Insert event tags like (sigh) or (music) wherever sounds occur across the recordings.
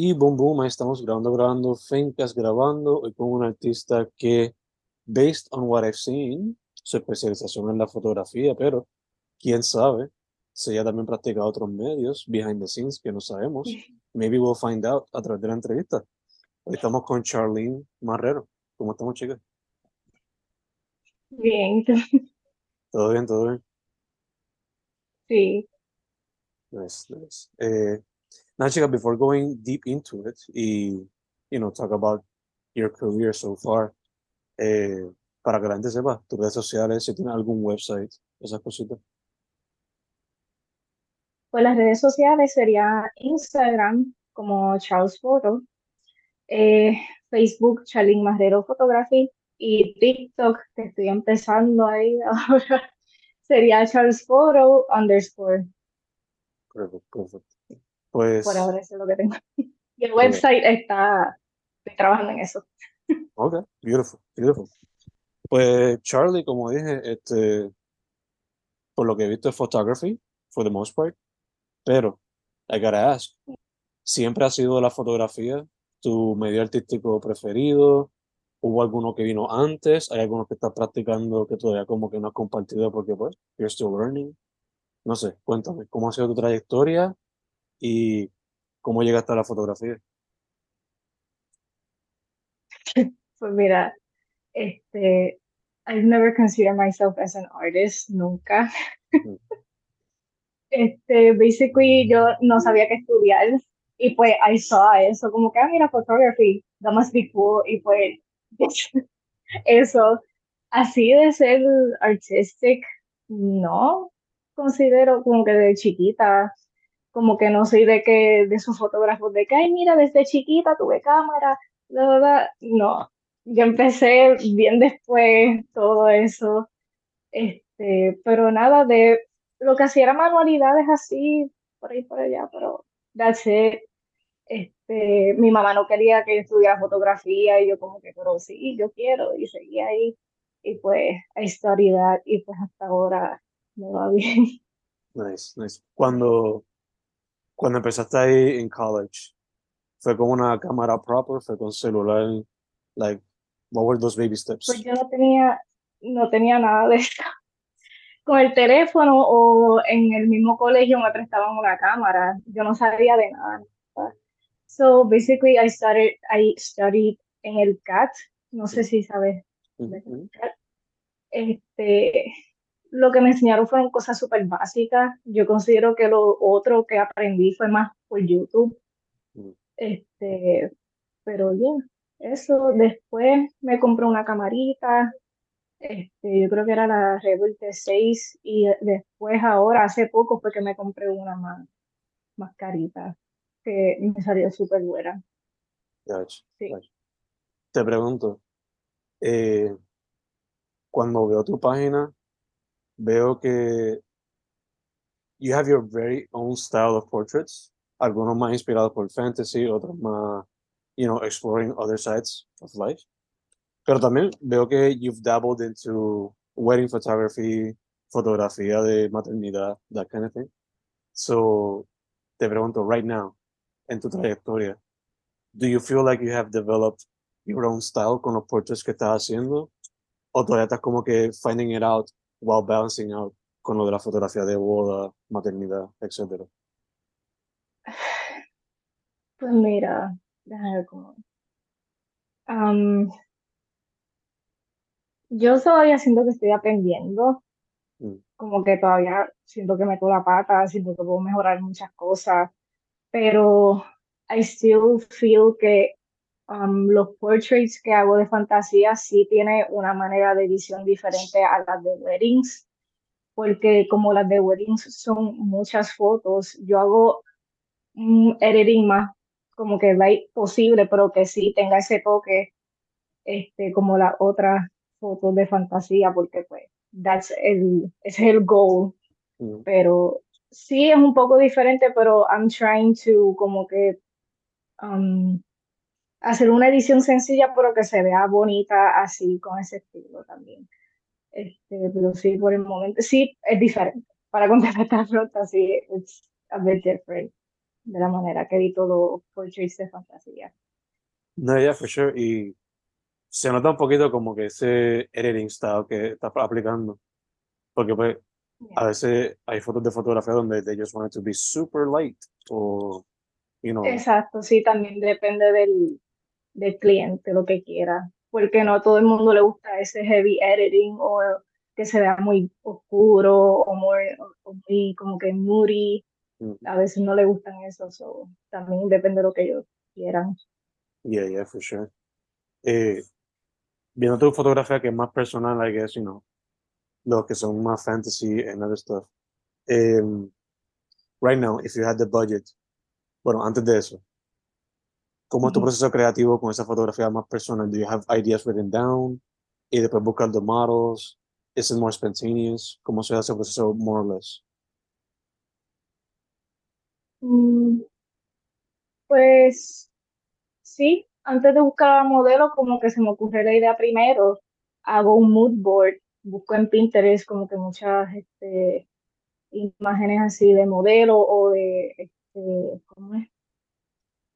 Y boom, boom, ahí estamos grabando, grabando, Fencas grabando, hoy con un artista que, based on what I've seen, su especialización en la fotografía, pero quién sabe, si ella también practica otros medios, behind the scenes, que no sabemos. Maybe we'll find out a través de la entrevista. Hoy estamos con Charlene Marrero. ¿Cómo estamos, chicas? Bien, ¿Todo bien? ¿Todo bien? sí. Nice, nice. Eh, now, chicas, before going deep into it y, you know, talk about your career so far, eh, para que la gente sepa, tus redes sociales, si tienes algún website, esas cositas. Pues las redes sociales sería Instagram como Charles Photo, eh, Facebook Charlene Marrero Photography y TikTok que estoy empezando ahí (laughs) ahora sería Charles Photo underscore. Perfecto, perfecto. Por Pues, ahora eso es lo que tengo. Y el website está, estoy trabajando en eso. ok, beautiful, beautiful. Pues, Charlie, como dije, este, por lo que he visto es photography, for the most part, pero, I gotta ask, ¿siempre ha sido la fotografía tu medio artístico preferido? ¿Hubo alguno que vino antes? ¿Hay algunos que estás practicando que todavía como que no has compartido porque pues, you're still learning? No sé, cuéntame, ¿cómo ha sido tu trayectoria y cómo llegaste a la fotografía? (laughs) Pues mira, este, I've never considered myself as an artist, nunca. Mm. (laughs) Este, basically yo no sabía qué estudiar y pues I saw eso, como que, ah, mira, photography, that must be cool, y pues (laughs) eso, así de ser artistic, no considero como que de chiquita, como que no soy de que, de esos fotógrafos de que, ay, mira, desde chiquita tuve cámara, la verdad, no, yo empecé bien después todo eso, este, pero nada de, lo que hacía era manualidades así, por ahí por allá, pero it. Este, mi mamá no quería que yo estudiara fotografía y yo como que, pero sí, yo quiero y seguí ahí y pues studied that y pues hasta ahora me va bien. Nice, nice. Cuando, cuando empezaste ahí en college, ¿fue con una cámara proper? ¿Fue con celular? Like, what were those baby Pues steps? yo no tenía, no tenía nada de eso. Con el teléfono o en el mismo colegio me prestaban una cámara. Yo no sabía de nada. So basically I started, I studied en el CAT. No sé si sabes el CAT. Este, lo que me enseñaron fueron cosas súper básicas. Yo considero que lo otro que aprendí fue más por YouTube. Mm. Este, pero ya, eso. Después me compré una camarita. Este, yo creo que era la Rebel T6 y después ahora, hace poco, fue que me compré una más, más carita, que me salió súper buena. Gotcha, Sí. gotcha. Te pregunto, eh, cuando veo tu página, veo que you have your very own style of portraits, algunos más inspirados por fantasy, otros más, you know, exploring other sides of life. Pero también veo que you've dabbled into wedding photography, fotografía de maternidad, that kind of thing. So, te pregunto, right now, en tu trayectoria, do you feel like you have developed your own style con los portraits que estás haciendo? ¿O todavía estás como que finding it out while balancing out con lo de la fotografía de boda, maternidad, etcétera? Pues mira, déjame ver cómo. Am, yo todavía siento que estoy aprendiendo, Mm, como que todavía siento que meto la pata, siento que puedo mejorar muchas cosas, pero I still feel que um, los portraits que hago de fantasía sí tiene una manera de edición diferente a las de weddings, porque como las de weddings son muchas fotos, yo hago un editing más como que light posible, pero que sí tenga ese toque este, como las otras fotos de fantasía, porque pues that's el, ese es el goal, mm, pero sí es un poco diferente, pero I'm trying to como que um, hacer una edición sencilla, pero que se vea bonita así, con ese estilo también. Este, pero sí, por el momento, sí, es diferente. Para (laughs) contestar esta pregunta, sí, it's a bit different. de la manera que edito los portraits de fantasía. No, yeah, for sure. Y se nota un poquito como que ese editing style que estás aplicando. Porque pues a veces hay fotos de fotografía donde they just want it to be super light o, you know. Exacto, sí, también depende del, del cliente, lo que quiera. Porque no a todo el mundo le gusta ese heavy editing o que se vea muy oscuro o muy, o muy como que moody. Mm. A veces no le gustan eso, so, también depende de lo que ellos quieran. Yeah, yeah, for sure. Eh, viendo tu fotografía que es más personal, I guess, you know, los que son más fantasy and other stuff. Um, right now, if you had the budget, bueno, antes de eso, ¿cómo es tu proceso creativo con esa fotografía más personal? Do you have ideas written down? Y después buscar the models? Is it more spontaneous? ¿Cómo se hace el proceso more or less? Mm, Pues sí, antes de buscar a modelo, como que se me ocurre la idea primero, hago un mood board, busco en Pinterest como que muchas este, imágenes así de modelo o de este, ¿cómo es?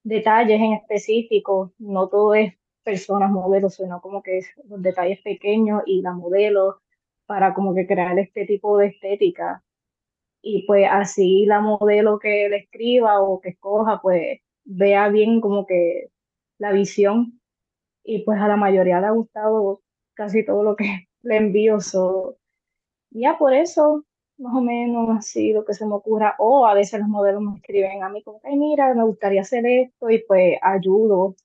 Detalles en específico, no todo es personas modelos, sino como que es los detalles pequeños y la modelo para como que crear este tipo de estética. Y pues así la modelo que le escriba o que escoja, pues vea bien como que la visión. Y pues a la mayoría le ha gustado casi todo lo que (laughs) le envío. So, ya por eso, más o menos así lo que se me ocurra. O a veces los modelos me escriben a mí como, ay, mira, me gustaría hacer esto y pues ayudo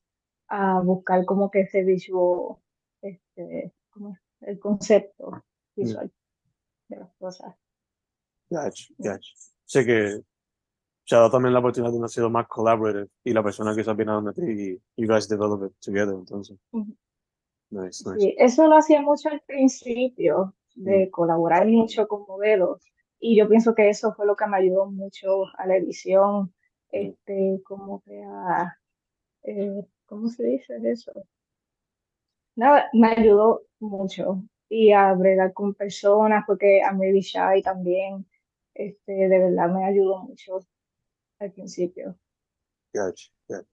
a buscar como que ese visual, este, ¿cómo es? el concepto visual de las cosas. Gotcha, gotcha. Sé que se ha dado también la oportunidad de una sido más collaborative y la persona que se viene a donde ti y you guys develop it together, entonces. Ujú. Nice, nice. Sí, eso lo hacía mucho al principio, de colaborar mucho con modelos. Y yo pienso que eso fue lo que me ayudó mucho a la edición, este, como que a, eh, ¿cómo se dice eso? Nada, me ayudó mucho. Y a bregar con personas, porque a Mary Shy también, este, de verdad me ayudó mucho al principio. Gotcha, gotcha.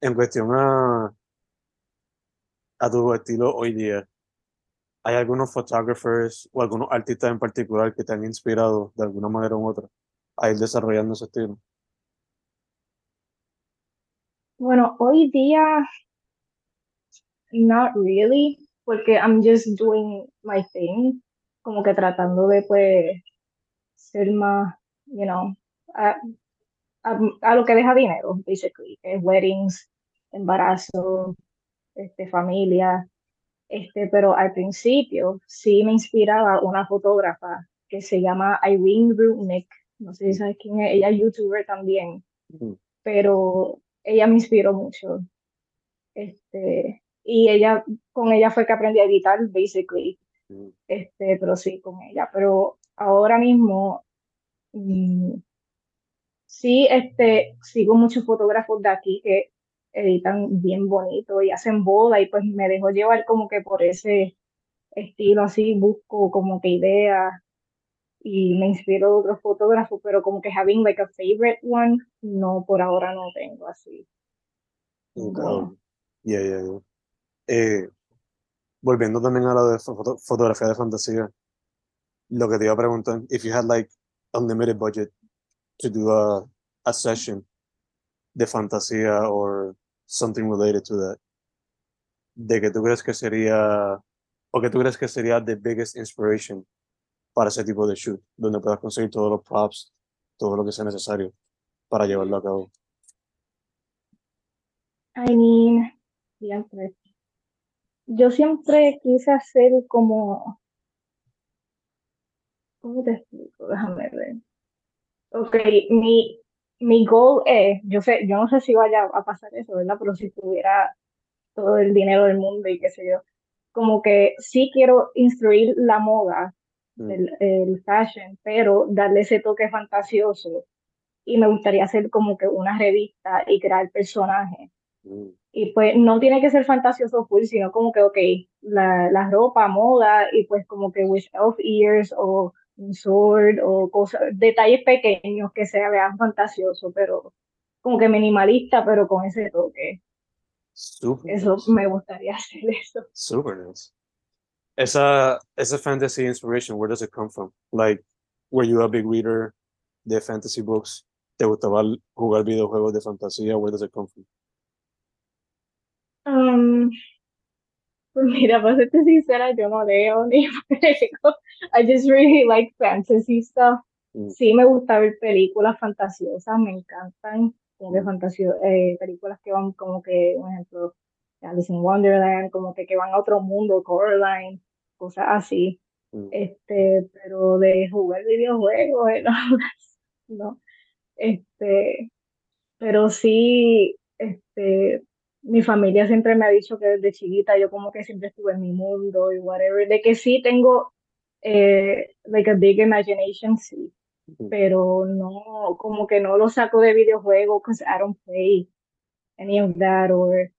En cuestión a, a tu estilo hoy día, ¿hay algunos photographers o algunos artistas en particular que te han inspirado de alguna manera u otra a ir desarrollando ese estilo? Bueno, hoy día, not really, porque I'm just doing my thing, como que tratando de, pues, ser más, you know, a, a, lo que deja dinero, basically, es weddings, embarazo, este, familia, este, pero al principio sí me inspiraba una fotógrafa que se llama Irene Rudnick, no sé si sabes quién es, ella es youtuber también, pero ella me inspiró mucho. Este, y ella, con ella fue que aprendí a editar, basically, este, pero sí, con ella. Pero ahora mismo, mm, sí, este, sigo muchos fotógrafos de aquí que editan bien bonito y hacen boda y pues me dejo llevar como que por ese estilo así, busco como que ideas y me inspiro de otros fotógrafos, pero como que having like a favorite one, no, por ahora no tengo así. ninguno. ok. Yeah, yeah, yeah. Eh, volviendo también a lo de foto- fotografía de fantasía, lo que te iba a preguntar, if you had like unlimited budget to do a, a session de fantasía or something related to that, ¿de qué tú crees que sería, o qué tú crees que sería the biggest inspiration para ese tipo de shoot, donde puedas conseguir todos los props, todo lo que sea necesario para llevarlo a cabo? I mean, siempre. Yo siempre quise hacer como, ¿cómo te explico? Déjame ver. Ok, mi, mi goal es, yo sé, yo no sé si vaya a pasar eso, ¿verdad? Pero si tuviera todo el dinero del mundo y qué sé yo, como que sí quiero instruir la moda, Mm, el, el fashion, pero darle ese toque fantasioso. Y me gustaría hacer como que una revista y crear personajes. mm, Y pues no tiene que ser fantasioso full, sino como que, ok, la, la ropa, moda, y pues como que with elf ears o un sword o cosas, detalles pequeños que se vean fantasioso, pero como que minimalista, pero con ese toque. Super Eso nice. me gustaría (laughs) hacer eso. Super nice. Esa, esa fantasy inspiration, where does it come from? Like, were you a big reader de fantasy books? ¿Te gustaba jugar videojuegos de fantasía? Where does it come from? Um, pues mira, para serte sincera, yo no leo (laughs) ni juego. I just really like fantasy stuff. Mm. Sí me gusta ver películas fantasiosas, me encantan, como que Mm. fantasio, eh, películas que van como que, por ejemplo, Alice in Wonderland, como que, que van a otro mundo, Coraline, cosas así. Mm. Este, pero de jugar videojuegos, eh, (laughs) no, no. Este, pero sí, este, mi familia siempre me ha dicho que desde chiquita yo como que siempre estuve en mi mundo y whatever, de que sí tengo eh, like a big imagination, sí, pero no, como que no lo saco de videojuegos because I don't play any of that or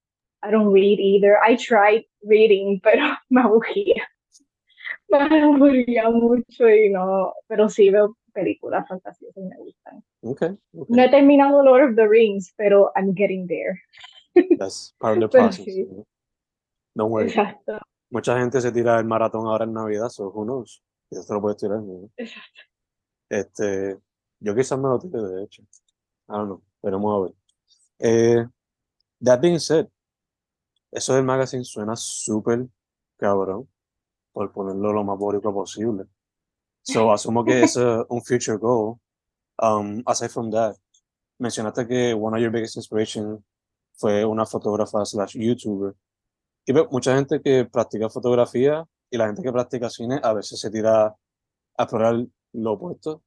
I don't read either. I tried reading, (laughs) pero me aburría, (laughs) me aburría mucho y no, pero sí veo películas fantasiosas y me gustan. Okay, okay. No he terminado Lord of the Rings, pero I'm getting there. That's part of the (laughs) Pero process. sí, you know? Don't worry. exacto, Mucha gente se tira el maratón ahora en Navidad, so who knows? Quizás te lo puedes tirar, ¿no? exacto. Este, yo quizás me lo tire, de hecho. I don't know, veremos a ver. Eh, that being said, eso del magazine suena súper cabrón, por ponerlo lo más bórico posible. So, (laughs) asumo que es uh, un future goal. Um, aside from that, mencionaste que one of your biggest inspiration fue una fotógrafa slash YouTuber. Y veo mucha gente que practica fotografía y la gente que practica cine a veces se tira a explorar lo opuesto.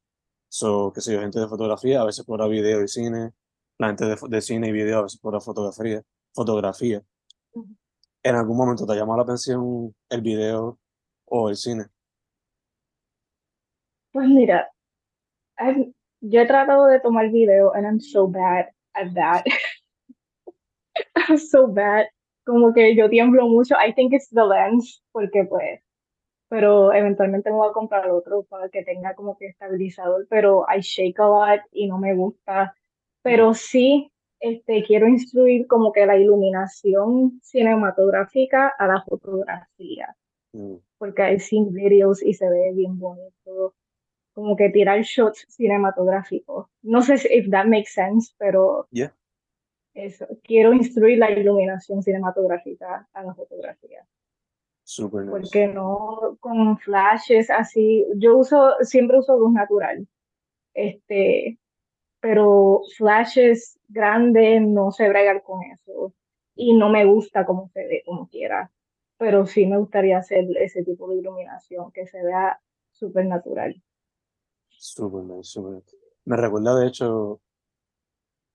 So, qué sé yo, gente de fotografía a veces explora video y cine, la gente de, de cine y video a veces explora fotografía. fotografía. Ujú. ¿En algún momento te llamó la atención el video o el cine? Pues mira, I've- yo he tratado de tomar video and I'm so bad at that. (laughs) (laughs) So bad. Como que yo tiemblo mucho. I think it's the lens, porque pues, pero eventualmente me voy a comprar otro para que tenga como que estabilizador, pero I shake a lot y no me gusta. Pero sí, este, quiero instruir como que la iluminación cinematográfica a la fotografía, Mm, porque I've seen videos y se ve bien bonito. Como que tirar shots cinematográficos. No sé si if that makes sense, pero yeah, eso, quiero instruir la iluminación cinematográfica a la fotografía, super nice. porque no con flashes así, yo uso, siempre uso luz natural, este, pero flashes grandes no sé bregar con eso y no me gusta cómo se ve, como quiera, pero sí me gustaría hacer ese tipo de iluminación que se vea súper natural. Super nice, super nice. Me recuerda, de hecho,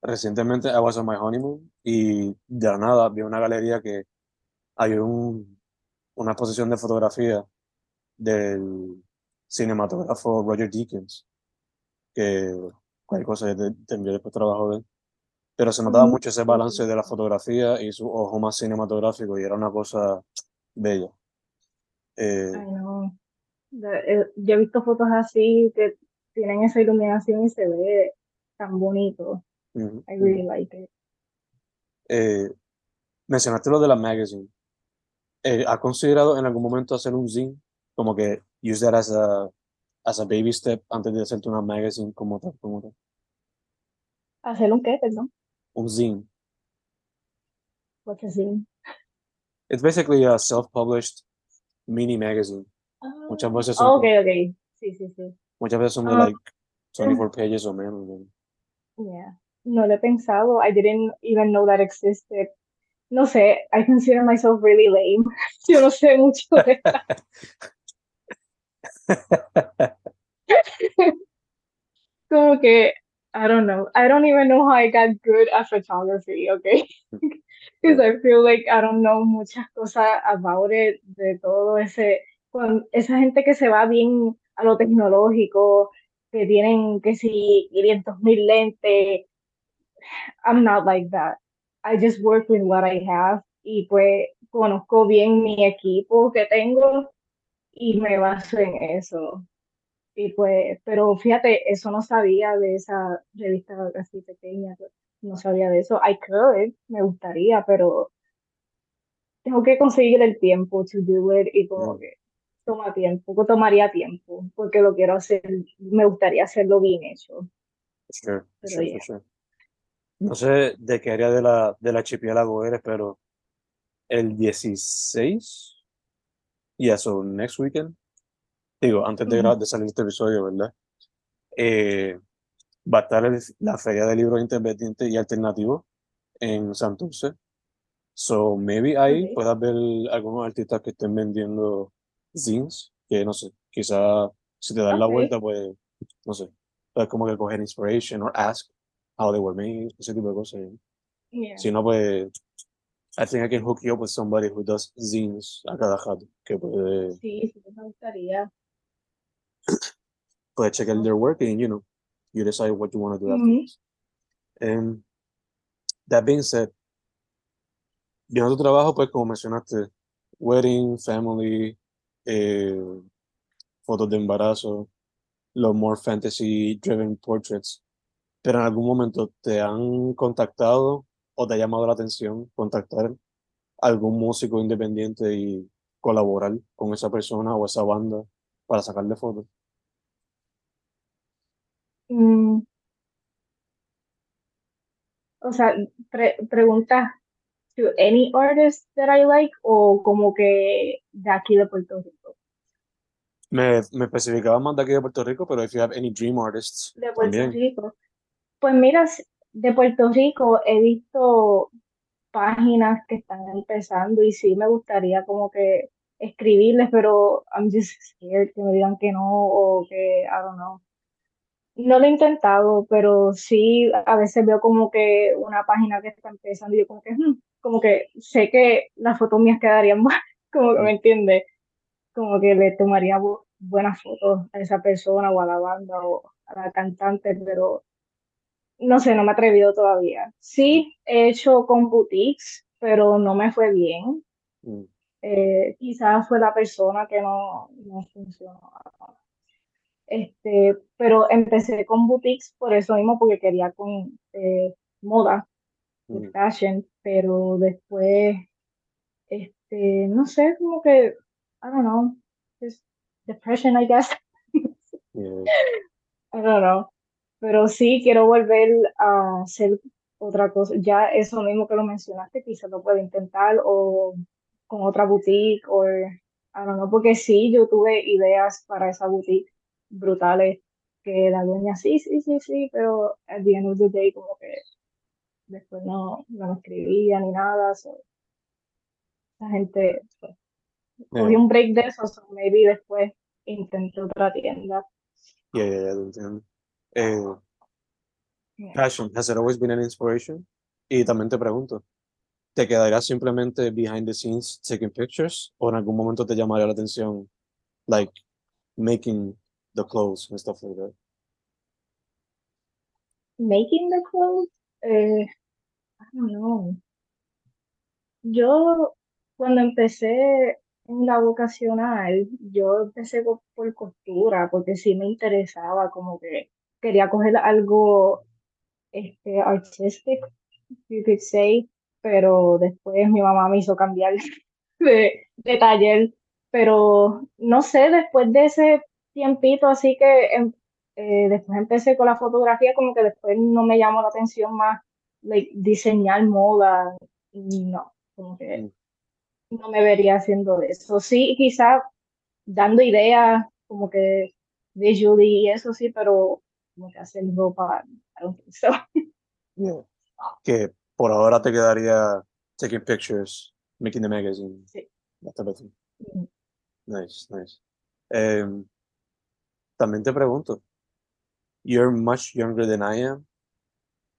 recientemente I was on my honeymoon y de la nada vi una galería que hay un, una exposición de fotografía del cinematógrafo Roger Deakins, que cualquier cosa te, te envió después trabajo de él. Pero se notaba mucho ese balance de la fotografía y su ojo más cinematográfico y era una cosa bella. Eh, Ay, no. De- eh, yo he visto fotos así que tienen esa iluminación y se ve tan bonito. I really like it. Eh, mencionaste lo de la magazine. Eh, ¿has considerado en algún momento hacer un zine? Como que use that as a, as a baby step antes de hacerte una magazine como tal, como tal. ¿Hacer un qué, perdón? Un zine. What's a zine? It's basically a self-published mini magazine. Muchas Ah, veces son, ok, como- ok. Sí, sí, sí. muchas veces son de Ah, like 24 pages o menos. ¿no? yeah. No lo he pensado. I didn't even know that existed. No sé, I consider myself really lame. (laughs) Yo no sé mucho de (laughs) (laughs) como que I don't know. I don't even know how I got good at photography, okay? Because I feel like I don't know muchas cosas about it, de todo ese, con esa gente que se va bien a lo tecnológico, que tienen que si 500 mil lentes, I'm not like that. I just work with what I have y pues conozco bien mi equipo que tengo y me baso en eso. Y pues, pero fíjate, eso no sabía de esa revista así pequeña. no sabía de eso. I could, me gustaría, pero tengo que conseguir el tiempo to do it y como Mm, que toma tiempo, tomaría tiempo, porque lo quiero hacer, me gustaría hacerlo bien hecho, sure, pero sure, sure. No sé de qué área de la, de la archipiélago eres, pero el 16, y eso, next weekend, digo, antes de, Ujú. gra- de salir este episodio, ¿verdad? Eh, va a estar el- la Feria de Libros Independientes y Alternativos en Santurce. So, maybe ahí Ok. puedas ver algunos artistas que estén vendiendo zines, que no sé, quizá si te das la Ok. vuelta, pues, no sé, puedes como que coger inspiration or ask how they were made, ese tipo de cosas. Yeah. Si no, pues, I think I can hook you up with somebody who does zines a cada rato, que puede, Sí, sí, me gustaría. (coughs) puede check out their work and, you know, you decide what you want to do Ujú. afterwards. And that being said, viendo tu trabajo, pues, como mencionaste, wedding, family, eh, fotos de embarazo, los more fantasy driven portraits, pero en algún momento te han contactado o te ha llamado la atención contactar algún músico independiente y colaborar con esa persona o esa banda para sacarle fotos. Mm, o sea, pre preguntas to any artist that I like o como que de aquí de Puerto Rico. Me, me especificaba más de aquí de Puerto Rico, pero if you have any dream artists De Puerto también. Rico. Pues mira, de Puerto Rico he visto páginas que están empezando y sí me gustaría como que escribirles, pero I'm just scared que me digan que no o que, I don't know. No lo he intentado, pero sí a veces veo como que una página que está empezando y yo como que, "Hmm", como que sé que las fotos mías quedarían (laughs) mal, como que me Mm, entiende, como que le tomaría bu- buenas fotos a esa persona o a la banda o a la cantante, pero no sé, no me he atrevido todavía. Sí, he hecho con boutiques, pero no me fue bien. mm, Eh, quizás fue la persona que no, no funcionó. Este, pero empecé con boutiques por eso mismo, porque quería con eh, moda, mm, fashion, pero después, este, no sé, como que, I don't know, just depression, I guess. (laughs) yeah, I don't know. Pero sí quiero volver a hacer otra cosa. Ya eso mismo que lo mencionaste, quizás lo puedo intentar o con otra boutique o I don't know, porque sí, yo tuve ideas para esa boutique brutales que la dueña sí, sí, sí, sí, pero at the end of the day como que después no, no me escribía ni nada. so, la gente pues, yeah, un break de eso, so maybe después intenté otra tienda. yeah, yeah, te entiendo. Eh. Passion, has it always been an inspiration? Y también te pregunto, ¿te quedarías simplemente behind the scenes taking pictures o en algún momento te llamaría la atención, like, making the clothes and stuff like that? Making the clothes, eh, I don't know. Yo, cuando empecé en la vocacional, yo empecé por costura, porque sí me interesaba, como que quería coger algo este, artistic, you could say, pero después mi mamá me hizo cambiar (laughs) de, de taller, pero no sé, después de ese tiempito, así que em- eh, después empecé con la fotografía, como que después no me llamó la atención más like, diseñar moda, no, como que Mm, no me vería haciendo eso. Sí, quizás dando ideas, como que visually y eso sí, pero como que hacer don't think so. yeah. Que por ahora te quedaría taking pictures, making the magazine, Sí. that type of thing. Nice, nice. Em, también te pregunto, you're much younger than I am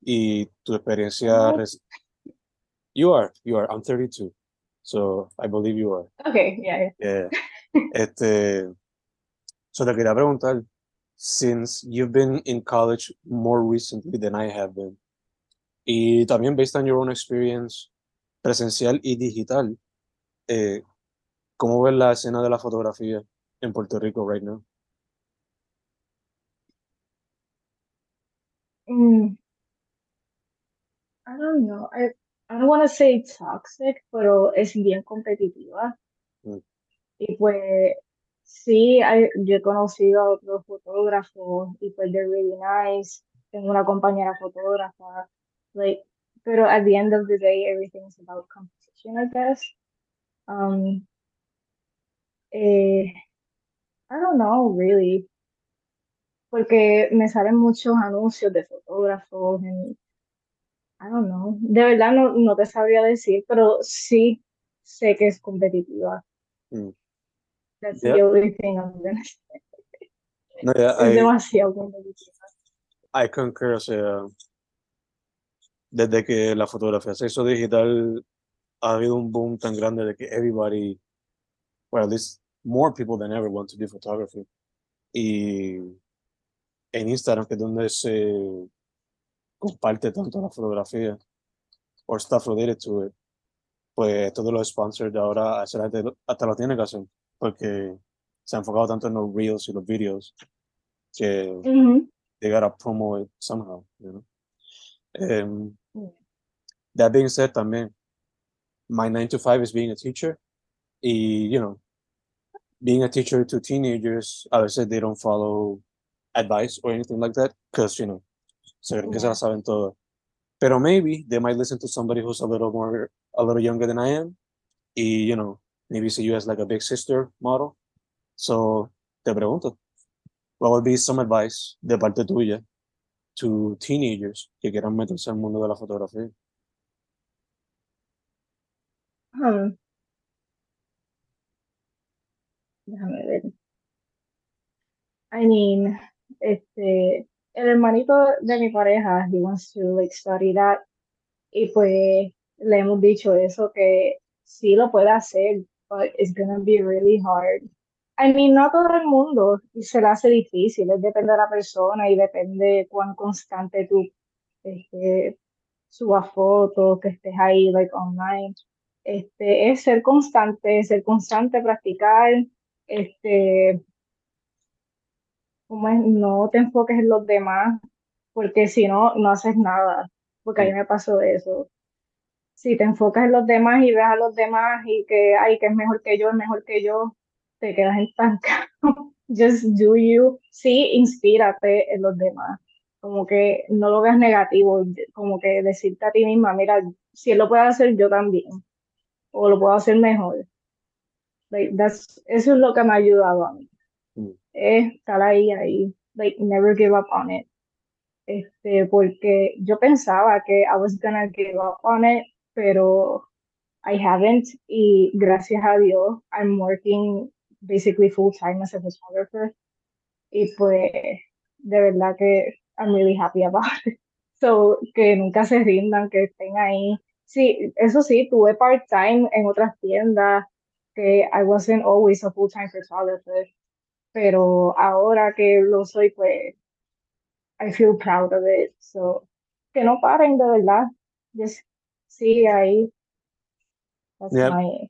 y tu experiencia... You are, you are, I'm 32, so I believe you are. okay, yeah, Yeah. Este, so te quería preguntar, since you've been in college more recently than I have been, y también based on your own experience presencial y digital, eh, ¿cómo ves la escena de la fotografía en Puerto Rico right now? Mm, don't know, I, I don't want to say toxic, pero es bien competitiva. Mm. Y pues sí, hay- yo he conocido a otros fotógrafos y pues they're really nice. Tengo una compañera fotógrafa, like, pero at the end of the day, everything is about competition, I guess. Um, eh, I don't know, really, porque me salen muchos anuncios de fotógrafos and I don't know. De verdad no, no te sabría decir, pero sí sé que es competitiva. That's the only thing I'm gonna say. No, yeah, Es I, demasiado. I concur, o sea, desde que la fotografía se hizo digital, ha habido un boom tan grande de que everybody, well, at least more people than ever want to do photography. Y en Instagram, que es donde se comparte tanto la fotografía, or stuff related to it, pues todos los sponsors de ahora, esa gente lo- hasta lo tiene que hacer, porque se ha enfocado tanto en los reels y los videos, que Ujú. they gotta promote it somehow, you know. Um, that being said, también, my nine to five is being a teacher. Y, you know, being a teacher to teenagers, a veces they don't follow advice or anything like that, because, you know, se creen que se la saben todo. Pero maybe they might listen to somebody who's a little more, a little younger than I am. Y, you know, maybe see you as like a big sister model. So, te pregunto, what would be some advice de parte tuya to teenagers que quieran meterse al mundo de la fotografía? Hmm. Déjame ver. I mean, este, el hermanito de mi pareja, he wants to like study that. Y pues le hemos dicho eso, que sí lo puede hacer, but it's gonna be really hard. I mean, no a todo el mundo se le hace difícil, es depende de la persona y depende cuán constante tú este, subas fotos, que estés ahí, like, online. Este, es ser constante, ser constante, practicar, este, como es, no te enfoques en los demás, porque si no, no haces nada, porque a mí me pasó eso. Si te enfocas en los demás y ves a los demás y que, ay, que es mejor que yo, es mejor que yo, te quedas estancado. (laughs) Just do you. Sí, inspírate en los demás. Como que no lo veas negativo, como que decirte a ti misma, mira, si él lo puede hacer, yo también. O lo puedo hacer mejor. Like, that's, eso es lo que me ha ayudado a mí. Mm. Es estar ahí, ahí. Like, never give up on it. Este, porque yo pensaba que I was gonna give up on it, pero I haven't. Y gracias a Dios, I'm working basically full time as a photographer. Y pues, de verdad que I'm really happy about (laughs) it. So, que nunca se rindan, que estén ahí. Sí, eso sí, tuve part-time en otras tiendas, que I wasn't always a full-time photographer. Pero ahora que lo soy, pues, I feel proud of it. So, que no paren, de verdad. Just sigue ahí. That's Yeah. my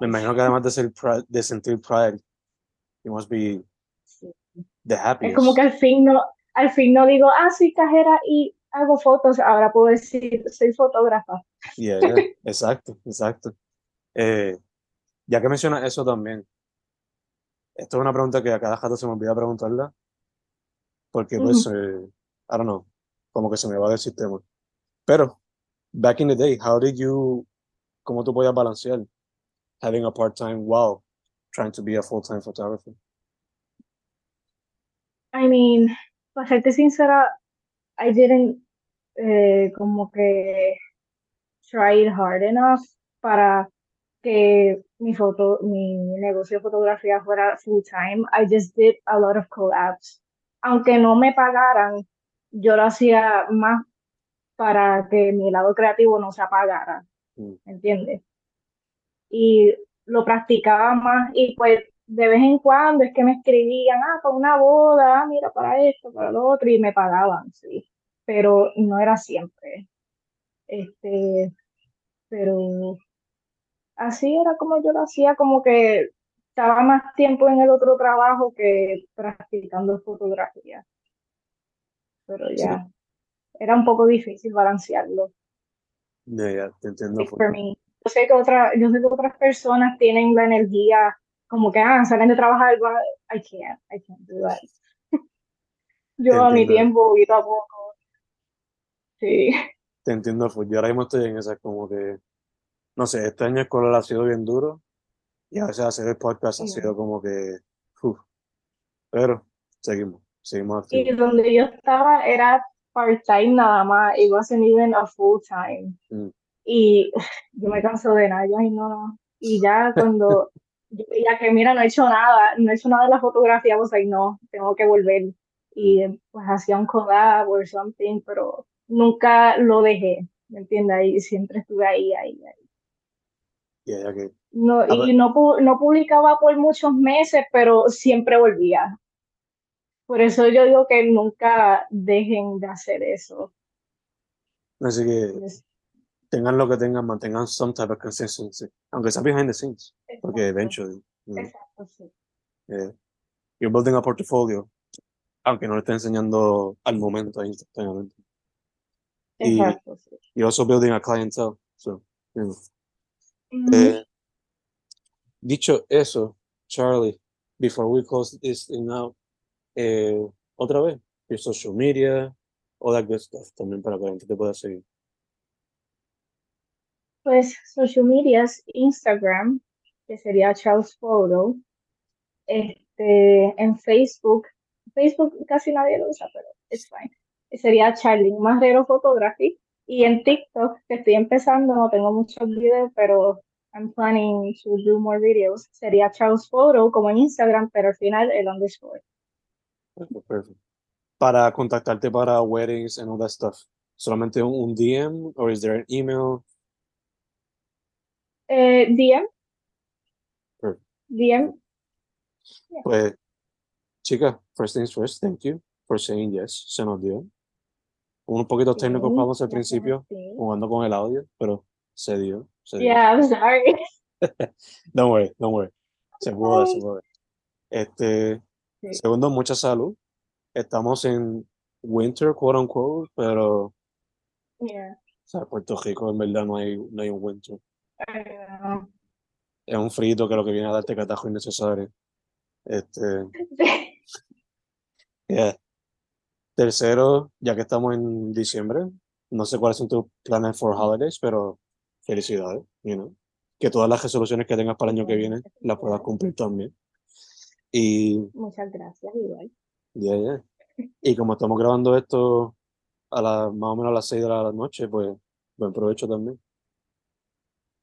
Me imagino que además de, ser de sentir pride, you must be the Es happiest. como que al fin no, al fin no digo, ah, soy cajera y hago fotos, ahora puedo decir, soy fotógrafa. Yeah, yeah, (laughs) exacto, exacto. Eh, ya que mencionas eso también, esto es una pregunta que a cada rato se me olvida preguntarla, porque pues, eh, I don't know, como que se me va del sistema. Pero, back in the day, how did you, cómo tú podías balancear having a part-time while trying to be a full-time photographer? I mean, para serte sincera, I didn't eh, como que try it hard enough para que mi foto, mi negocio de fotografía fuera full time. I just did a lot of collabs. Aunque no me pagaran, yo lo hacía más para que mi lado creativo no se apagara, Mm. ¿entiendes? Y lo practicaba más y pues de vez en cuando es que me escribían, ah, para una boda, ah, mira, para esto, para lo otro, y me pagaban, sí, pero no era siempre. Este, pero así era como yo lo hacía, como que estaba más tiempo en el otro trabajo que practicando fotografía. Pero ya, era un poco difícil balancearlo. Ya, ya, te entiendo. For me. Yo sé que otra, yo sé que otras personas tienen la energía como que ah, salen de trabajar, but I can't, I can't do that. (laughs) Yo a mi tiempo, poquito a poco. Sí, Te entiendo, full. Yo ahora mismo estoy en esa como que, no sé, este año escolar ha sido bien duro y a veces hacer el podcast ha Yeah. sido como que, uf. pero seguimos, seguimos y activos. donde yo estaba era part-time nada más, it wasn't even a full-time. Mm. Y (laughs) yo me canso de nada, yo, ay no, no. Y ya (laughs) cuando, veía que mira, no he hecho nada, no he hecho nada de la fotografía, pues ahí no, tengo que volver. Y pues hacía un collab or something, pero nunca lo dejé, ¿me entiendes? Y siempre estuve ahí, ahí, ahí. Ya, ya que, No, A y ver. no, no publicaba por muchos meses, pero siempre volvía. Por eso yo digo que nunca dejen de hacer eso. así que tengan lo que tengan, mantengan some type of consistency, aunque sea behind the scenes, porque Exacto, eventually, you know, exacto, sí. eh, you're building a portfolio, aunque no le esté enseñando al momento, instantáneamente. Y Exacto, sí. you're also building a clientele, so, you know. Ujú. Eh, dicho eso, Charlie, before we close this thing out, eh, otra vez, your social media, all that good stuff, también para que la gente te pueda seguir. Pues social medias, Instagram, que sería Charles Photo, este, en Facebook, Facebook casi nadie lo usa, pero it's fine. Sería Charlie Marrero Photography. Y en TikTok, que estoy empezando, no tengo muchos videos, pero I'm planning to do more videos. Sería Charles Photo, como en Instagram, pero al final el underscore. Perfect, perfect. Para contactarte para weddings and all that stuff, solamente un, un DM or is there an email? Eh, DM, Perfect. DM, Pues, chica, first things first, thank you for saying yes, se nos dio. Un poquito sí, técnicos problemas al principio, jugando con el audio, pero se dio, se dio. Yeah, I'm (laughs) sorry. (laughs) Don't worry, don't worry. Se puede, se puede. Este, Sí. segundo, mucha salud. Estamos en winter, quote unquote, pero, Yeah. o sea, Puerto Rico en verdad no hay, no hay un winter. Es un frito que lo que viene a darte catajo innecesario. Este, (laughs) yeah. Tercero, ya que estamos en diciembre, no sé cuáles son tus planes for holidays, pero felicidades, you know. Que todas las resoluciones que tengas para el año que viene las puedas cumplir también. Y, Muchas gracias, igual. yeah, yeah. Y como estamos grabando esto a la, más o menos a las 6 de la noche, pues buen provecho también.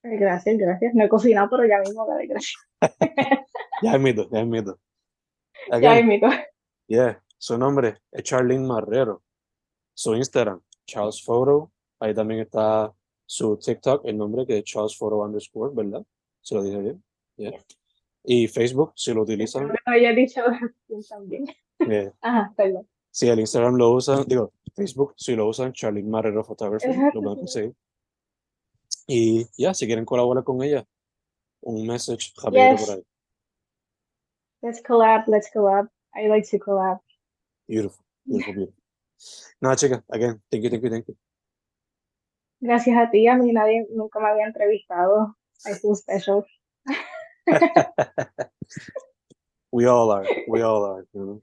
Gracias, gracias. No he cocinado, pero ya mismo daré gracias. (laughs) Ya mito, ya mito. (laughs) Ya Again, invito. yeah, su nombre es Charlene Marrero. Su Instagram, Charles Photo. Ahí también está su TikTok, el nombre que es Charles Photo underscore, ¿verdad? Se lo dije bien. Yeah. Yes. Y Facebook, si lo utilizan, no había dicho (laughs) también. eh, (laughs) Ajá, perdón. si el Instagram lo usan, digo, Facebook, si lo usan, Charlene Marrero Photography, lo pueden sí. conseguir. Y ya, si quieren colaborar con ella, un message por Yes. ahí. Let's collab, let's collab. I like to collab. Beautiful, beautiful, beautiful. Nada, chicas, again, thank you, thank you, thank you. Gracias a ti, a mí nadie nunca me había entrevistado. I feel special. (laughs) we all are, we all are, you know.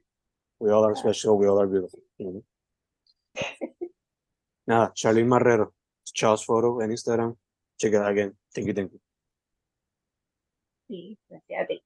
We all are special, we all are beautiful, you know. Charlene Marrero, Charles Photo en Instagram. Check it out again. Thank you, thank you. Sí, gracias a ti.